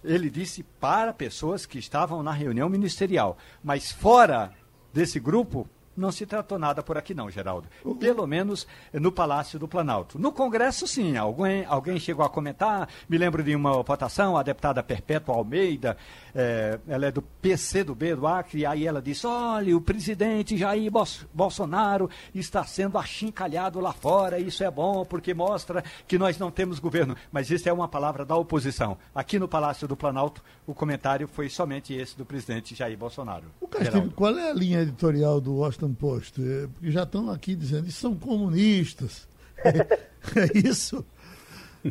ele disse para pessoas que estavam na reunião ministerial. Mas fora desse grupo, não se tratou nada por aqui não, Geraldo. Pelo menos no Palácio do Planalto. No Congresso, sim, alguém, alguém chegou a comentar, me lembro de uma votação, a deputada Perpétua Almeida, é, ela é do PC do B do Acre, e aí ela disse, olha, o presidente Jair Bolsonaro está sendo achincalhado lá fora, isso é bom, porque mostra que nós não temos governo. Mas isso é uma palavra da oposição. Aqui no Palácio do Planalto, o comentário foi somente esse do presidente Jair Bolsonaro. O Castilho, qual é a linha editorial do Washington Post? É, porque já estão aqui dizendo, isso são comunistas. É, é isso?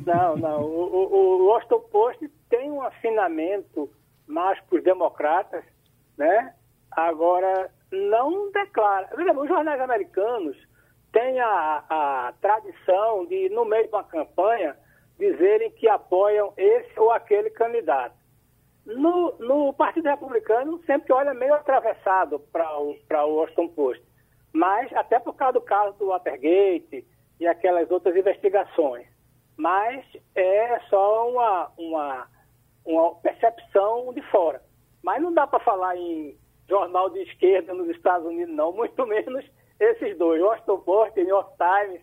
Não, não. O, o, o Washington Post tem um afinamento mais para os democratas, né? Agora, não declara. Os jornais americanos têm a, a tradição de, no meio de uma campanha, dizerem que apoiam esse ou aquele candidato. No, no Partido Republicano sempre olha meio atravessado para o, Washington Post, mas até por causa do caso do Watergate e aquelas outras investigações. Mas é só uma, uma, uma percepção de fora. Mas não dá para falar em jornal de esquerda nos Estados Unidos, não, muito menos esses dois, Washington Post, New York Times,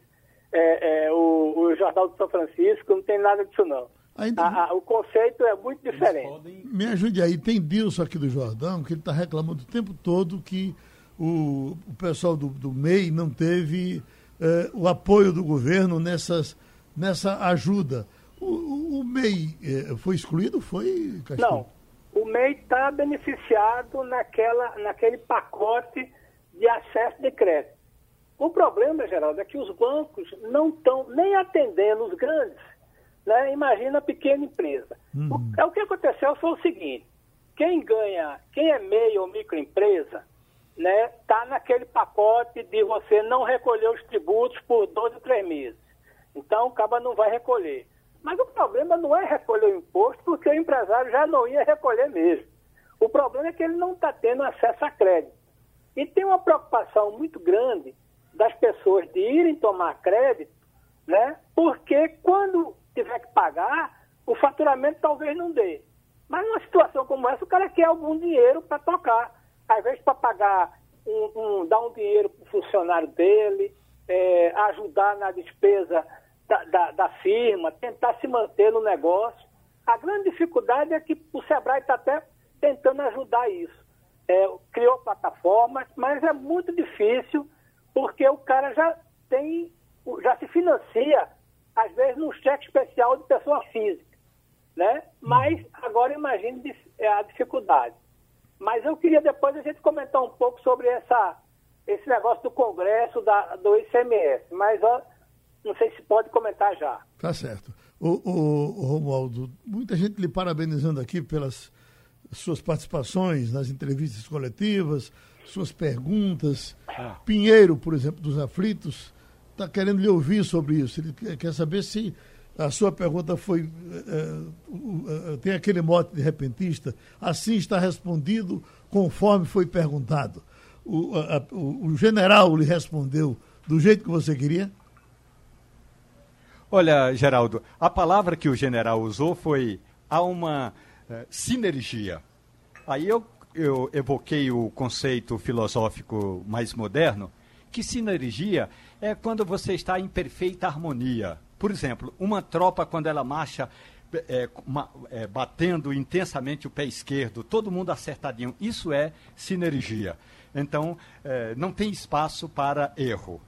é, é, o, o, Jornal de São Francisco, não tem nada disso não. Ainda... A, a, o conceito é muito diferente. Podem... Me ajude aí, tem Dilson aqui do Jordão, que ele está reclamando o tempo todo que o, o pessoal do, do MEI não teve é, o apoio do governo nessas, nessa ajuda. O, o, o MEI é, foi excluído? Foi, Castilho? Não, o MEI está beneficiado naquela, naquele pacote de acesso de crédito. O problema, Geraldo, é que os bancos não estão nem atendendo os grandes. Né? Imagina a pequena empresa. Uhum. O, é, o que aconteceu foi o seguinte: quem ganha, quem é meio ou microempresa, né, está naquele pacote de você não recolher os tributos por 12 ou 3 meses. Então o caba não vai recolher. Mas o problema não é recolher o imposto, porque o empresário já não ia recolher mesmo. O problema é que ele não está tendo acesso a crédito. E tem uma preocupação muito grande das pessoas de irem tomar crédito, né? Porque quando tiver que pagar, o faturamento talvez não dê. Mas numa situação como essa, o cara quer algum dinheiro para tocar. Às vezes para pagar, um, um, dar um dinheiro para o funcionário dele, é, ajudar na despesa da, da, da, firma, tentar se manter no negócio. A grande dificuldade é que o Sebrae está até tentando ajudar isso é, criou plataformas, mas é muito difícil porque o cara já tem, já se financia, às vezes, num cheque especial de pessoa física. Né? Mas agora imagine é, a dificuldade. Mas eu queria depois a gente comentar um pouco sobre essa, esse negócio do Congresso, da, do ICMS. Mas ó, não sei se pode comentar já. Tá certo. O, o, o Romualdo, muita gente lhe parabenizando aqui pelas suas participações nas entrevistas coletivas, suas perguntas. Ah. Pinheiro, por exemplo, dos aflitos, está querendo lhe ouvir sobre isso. Ele quer saber se a sua pergunta foi. É, tem aquele mote de repentista, assim está respondido conforme foi perguntado. O, a, o, o general lhe respondeu do jeito que você queria? Olha, Geraldo, a palavra que o general usou foi há uma sinergia. Aí eu, eu evoquei o conceito filosófico mais moderno, que sinergia é quando você está em perfeita harmonia. Por exemplo, uma tropa, quando ela marcha é, uma, é, batendo intensamente o pé esquerdo, todo mundo acertadinho, isso é sinergia. Então, é, não tem espaço para erro.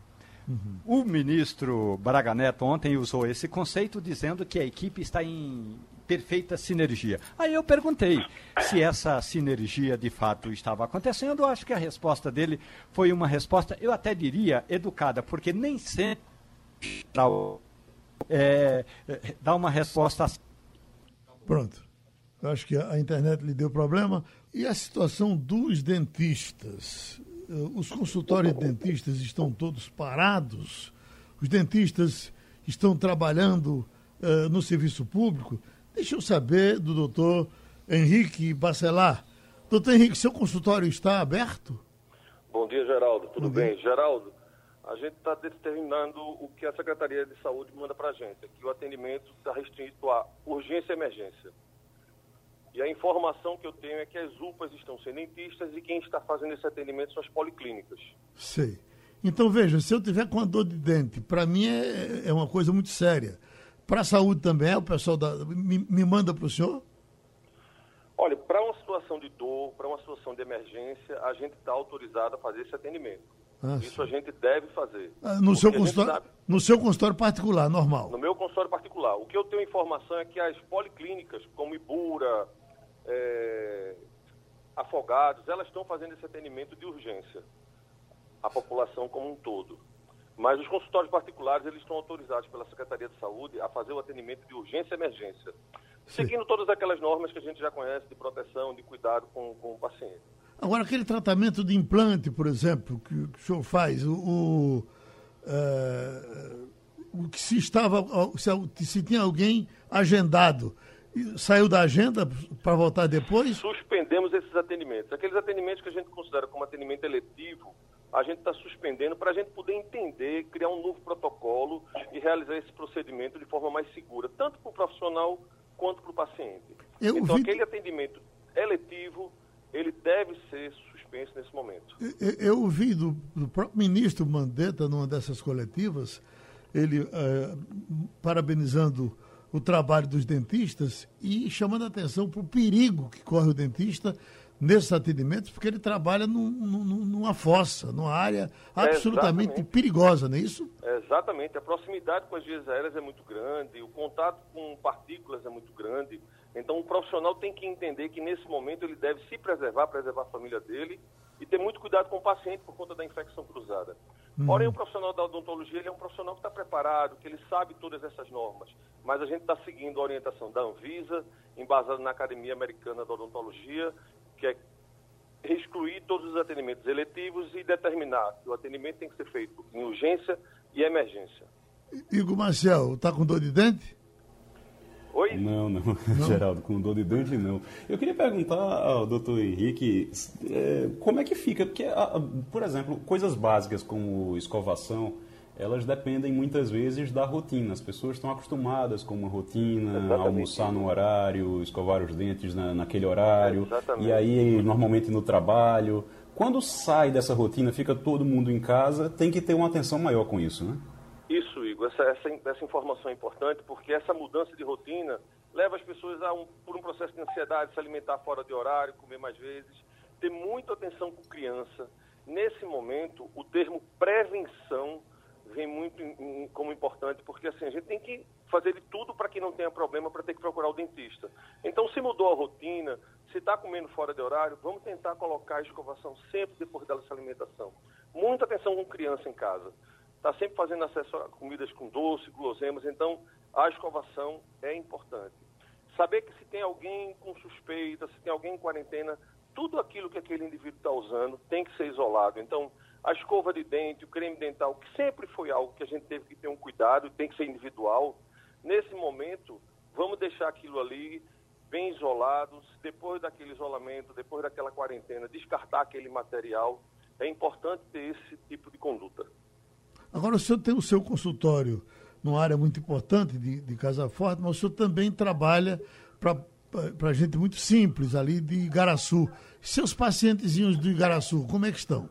Uhum. O ministro Braga Neto ontem usou esse conceito dizendo que a equipe está em perfeita sinergia. Aí eu perguntei se essa sinergia de fato estava acontecendo. Eu acho que a resposta dele foi uma resposta, eu até diria, educada, porque nem sempre é, é, dá uma resposta assim. Pronto. Eu acho que a internet lhe deu problema. E a situação dos dentistas? Eh, os consultórios de dentistas estão todos parados? Os dentistas estão trabalhando uh, no serviço público? Deixa eu saber do doutor Henrique Bacelar. Doutor Henrique, seu consultório está aberto? Bom dia, Geraldo. Tudo Bom bem? Dia. Geraldo, a gente está determinando o que a Secretaria de Saúde manda para a gente, que o atendimento está restrito a urgência e emergência. E a informação que eu tenho é que as UPAs estão sem dentistas e quem está fazendo esse atendimento são as policlínicas. Sei. Então, veja, se eu tiver com a dor de dente, para mim é, é uma coisa muito séria. Para a saúde também, o pessoal da, me, me manda para o senhor? Olha, para uma situação de dor, para uma situação de emergência, a gente está autorizado a fazer esse atendimento. Ah, Isso sim. a gente deve fazer. Ah, no, seu consultório, sabe... no seu consultório particular, normal? No meu consultório particular. O que eu tenho informação é que as policlínicas, como Ibura, é... Afogados, elas estão fazendo esse atendimento de urgência. A população como um todo. Mas os consultórios particulares, eles estão autorizados pela Secretaria de Saúde a fazer o atendimento de urgência e emergência, Sim. seguindo todas aquelas normas que a gente já conhece de proteção, de cuidado com, com o paciente. Agora, aquele tratamento de implante, por exemplo, que, que o senhor faz, o, o, uh, o que se estava, se, se tinha alguém agendado Saiu da agenda para voltar depois? Suspendemos esses atendimentos. Aqueles atendimentos que a gente considera como atendimento eletivo, a gente está suspendendo para a gente poder entender, criar um novo protocolo e realizar esse procedimento de forma mais segura, tanto para o profissional quanto para o paciente. Eu então, vi... aquele atendimento eletivo, ele deve ser suspenso nesse momento. Eu, eu ouvi do, do, próprio ministro Mandetta, numa dessas coletivas, ele é, parabenizando o trabalho dos dentistas e chamando a atenção para o perigo que corre o dentista nesses atendimentos, porque ele trabalha num, num, numa fossa, numa área absolutamente perigosa, não é isso? Exatamente. A proximidade com as vias aéreas é muito grande, o contato com partículas é muito grande. Então, o profissional tem que entender que nesse momento ele deve se preservar, preservar a família dele e ter muito cuidado com o paciente por conta da infecção cruzada. Uhum. Porém, o profissional da odontologia ele é um profissional que está preparado, que ele sabe todas essas normas. Mas a gente está seguindo a orientação da Anvisa, embasada na Academia Americana da Odontologia, que é excluir todos os atendimentos eletivos e determinar que o atendimento tem que ser feito em urgência e emergência. Igor Marcel, está com dor de dente? Oi? Não, não, não, Geraldo, com dor de dente não. Eu queria perguntar ao doutor Henrique é, como é que fica, porque, por exemplo, coisas básicas como escovação, elas dependem muitas vezes da rotina. As pessoas estão acostumadas com uma rotina, Exatamente. almoçar no horário, escovar os dentes na, naquele horário, Exatamente. e aí normalmente no trabalho. Quando sai dessa rotina, fica todo mundo em casa, tem que ter uma atenção maior com isso, né? Isso, Igor, essa, essa, essa informação é importante porque essa mudança de rotina leva as pessoas a um, por um processo de ansiedade, se alimentar fora de horário, comer mais vezes, ter muita atenção com criança. Nesse momento, o termo prevenção vem muito em, como importante, porque assim, a gente tem que fazer de tudo para que não tenha problema para ter que procurar o dentista. Então, se mudou a rotina, se está comendo fora de horário, vamos tentar colocar a escovação sempre depois dessa alimentação. Muita atenção com criança em casa está sempre fazendo acesso a comidas com doce, guloseimas, então a escovação é importante. Saber que se tem alguém com suspeita, se tem alguém em quarentena, tudo aquilo que aquele indivíduo está usando tem que ser isolado. Então, a escova de dente, o creme dental, que sempre foi algo que a gente teve que ter um cuidado, tem que ser individual. Nesse momento, vamos deixar aquilo ali bem isolado. Depois daquele isolamento, depois daquela quarentena, descartar aquele material. É importante ter esse tipo de conduta. Agora, o senhor tem o seu consultório numa área muito importante de, de Casa Forte, mas o senhor também trabalha para gente muito simples ali de Igaraçu. Seus pacientezinhos do Igaraçu, como é que estão?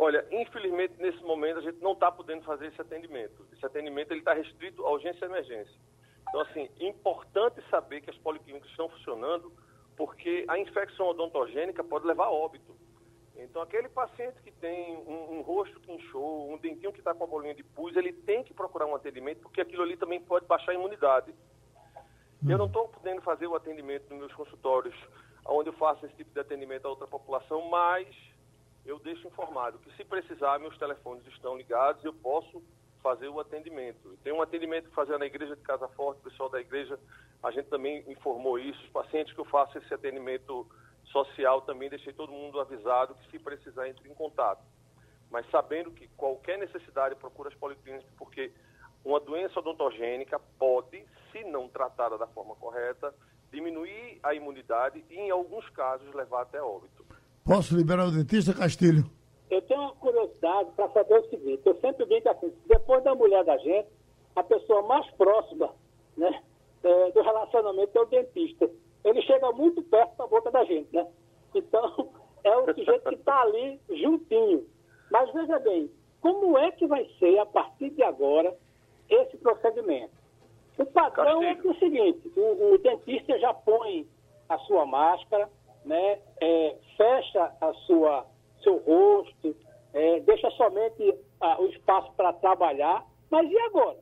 Olha, infelizmente, nesse momento, a gente não está podendo fazer esse atendimento. Esse atendimento está restrito à urgência e emergência. Então, assim, importante saber que as policlínicas estão funcionando, porque a infecção odontogênica pode levar a óbito. Então, aquele paciente que tem um, um rosto que inchou, um dentinho que está com a bolinha de pus, ele tem que procurar um atendimento, porque aquilo ali também pode baixar a imunidade. Eu não estou podendo fazer o atendimento nos meus consultórios, onde eu faço esse tipo de atendimento a outra população, mas eu deixo informado que se precisar, meus telefones estão ligados, eu posso fazer o atendimento. Tem um atendimento que fazer na igreja de Casa Forte, o pessoal da igreja, a gente também informou isso, os pacientes que eu faço esse atendimento social também deixei todo mundo avisado que se precisar entre em contato. Mas sabendo que qualquer necessidade procura as policlínicas, porque uma doença odontogênica pode, se não tratada da forma correta, diminuir a imunidade e, em alguns casos, levar até óbito. Posso liberar o dentista, Castilho? Eu tenho uma curiosidade para saber o seguinte: eu sempre digo assim, depois da mulher da gente, a pessoa mais próxima né, é, do relacionamento é o dentista ele chega muito perto da boca da gente, né? Então, é o sujeito que está ali juntinho. Mas veja bem, como é que vai ser, a partir de agora, esse procedimento? O padrão é, é o seguinte, o, o, dentista já põe a sua máscara, né? É, fecha a sua, seu rosto, é, deixa somente o espaço para trabalhar, mas e agora?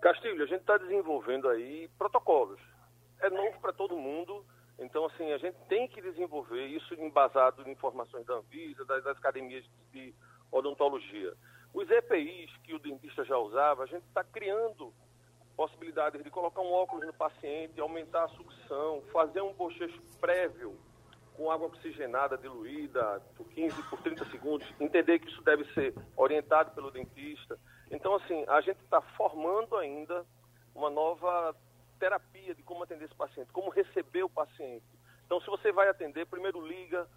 Castilho, a gente está desenvolvendo aí protocolos é novo para todo mundo. Então, assim, a gente tem que desenvolver isso embasado em informações da Anvisa, das, das academias de odontologia. Os EPIs que o dentista já usava, a gente está criando possibilidades de colocar um óculos no paciente, aumentar a sucção, fazer um bochecho prévio com água oxigenada diluída por 15, por 30 segundos, entender que isso deve ser orientado pelo dentista. Então, assim, a gente está formando ainda uma nova terapia de como atender esse paciente, como receber o paciente. Então, se você vai atender, primeiro liga,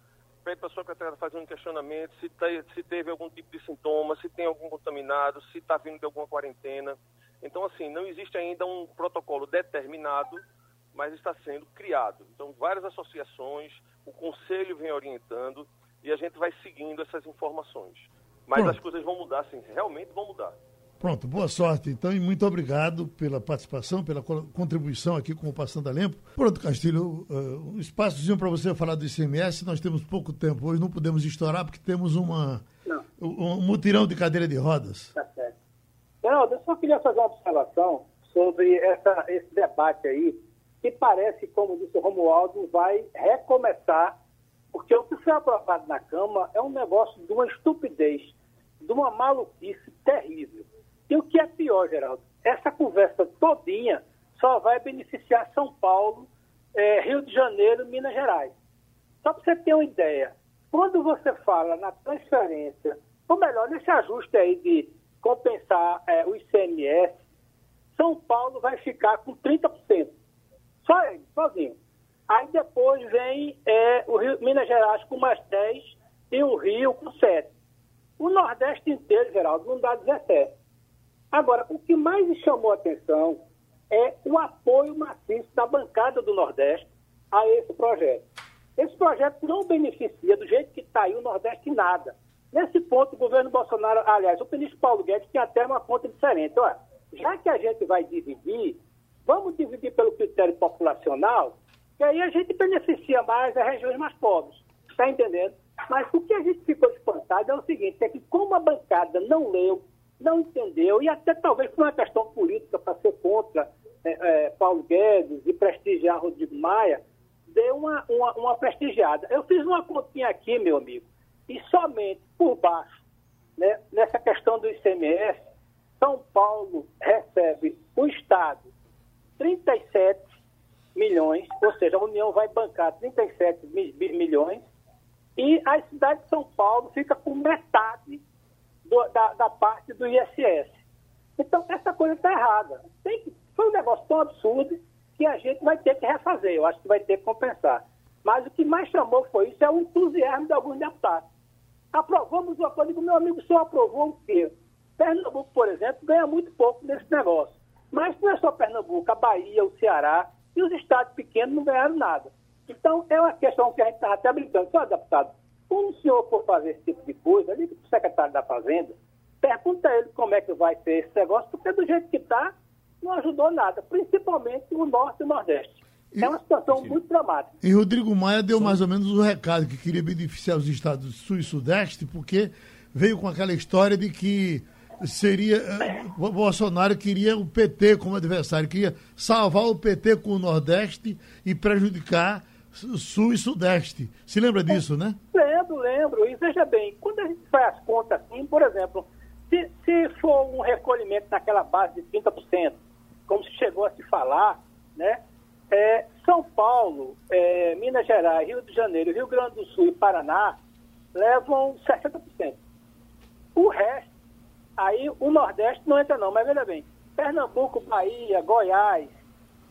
pede para a sua secretária fazer um questionamento, se, te, se teve algum tipo de sintoma, se tem algum contaminado, se está vindo de alguma quarentena. Então, assim, não existe ainda um protocolo determinado, mas está sendo criado. Então, várias associações, o conselho vem orientando e a gente vai seguindo essas informações. Mas Pronto. as coisas vão mudar, sim, realmente vão mudar. Pronto, boa sorte então e muito obrigado pela participação, pela contribuição aqui com o Passando a Limpo. Pronto, Castilho, uh, um espaçozinho para você falar do ICMS, nós temos pouco tempo hoje, não podemos estourar porque temos uma, um, um mutirão de cadeira de rodas. Tá certo. Geraldo, eu só queria fazer uma observação sobre essa, esse debate aí, que parece, como disse o Romualdo, vai recomeçar, porque o que foi aprovado na Câmara é um negócio de uma estupidez, de uma maluquice terrível. E o que é pior, Geraldo, essa conversa todinha só vai beneficiar São Paulo, é, Rio de Janeiro Minas Gerais. Só para você ter uma ideia, quando você fala na transferência, ou melhor, nesse ajuste aí de compensar é, o ICMS, São Paulo vai ficar com 30%. Só ele, sozinho. Aí depois vem é, o Rio, Minas Gerais com mais 10% e o Rio com 7%. O Nordeste inteiro, Geraldo, não dá 17%. Agora, o que mais me chamou a atenção é o apoio maciço da bancada do Nordeste a esse projeto. Esse projeto não beneficia, do jeito que está aí, o Nordeste em nada. Nesse ponto, o governo Bolsonaro, aliás, o ministro Paulo Guedes tem até uma conta diferente. Olha, já que a gente vai dividir, vamos dividir pelo critério populacional, que aí a gente beneficia mais as regiões mais pobres. Está entendendo? Mas o que a gente ficou espantado é o seguinte, é que como a bancada não leu, não entendeu, e até talvez por uma questão política para ser contra é, é, Paulo Guedes e prestigiar Rodrigo Maia, deu uma, uma, uma, prestigiada. Eu fiz uma continha aqui, meu amigo, e somente por baixo, né, nessa questão do ICMS, São Paulo recebe o Estado 37 milhões, ou seja, a União vai bancar 37 milhões, e a cidade de São Paulo fica com metade do, da, da, parte do ISS. Então, essa coisa está errada. Tem, foi um negócio tão absurdo que a gente vai ter que refazer, eu acho que vai ter que compensar. Mas o que mais chamou foi isso, é o entusiasmo de alguns deputados. Aprovamos uma coisa que o meu amigo só aprovou o quê? Pernambuco, por exemplo, ganha muito pouco nesse negócio. Mas não é só Pernambuco, a Bahia, o Ceará e os estados pequenos não ganharam nada. Então, é uma questão que a gente estava até brincando. Só, deputado, quando o senhor for fazer esse tipo de coisa, liga para o secretário da Fazenda, pergunta a ele como é que vai ser esse negócio, porque do jeito que está, não ajudou nada, principalmente o Norte e o Nordeste. É uma situação sim. muito dramática. E Rodrigo Maia deu mais ou menos o recado que queria beneficiar os estados sul e sudeste, porque veio com aquela história de que seria. O eh, Bolsonaro queria o PT como adversário, queria salvar o PT com o Nordeste e prejudicar Sul e Sudeste. Se lembra disso, né? Lembro, lembro. E veja bem, quando a gente faz as contas assim, por exemplo, se, se for um recolhimento naquela base de 30%, como se chegou a se falar, né? É, São Paulo, é, Minas Gerais, Rio de Janeiro, Rio Grande do Sul e Paraná levam 60%. O resto, aí o Nordeste não entra não, mas veja bem, Pernambuco, Bahia, Goiás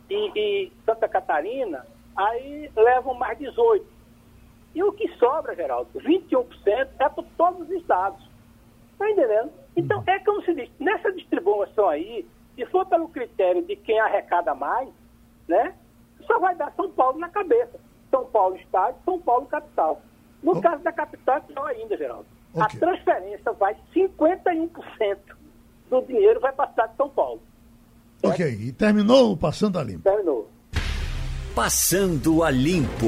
e, e Santa Catarina aí levam mais 18. E o que sobra, Geraldo, 21% é para todos os estados. Está entendendo? Então, é como se diz, nessa distribuição aí, se for pelo critério de quem arrecada mais, né, só vai dar São Paulo na cabeça. São Paulo Estado, São Paulo Capital. No oh. caso da capital, é pior ainda, Geraldo. Okay. A transferência vai 51% do dinheiro vai passar de São Paulo. Ok, e terminou o Passando a Limpo? Terminou. Passando a Limpo.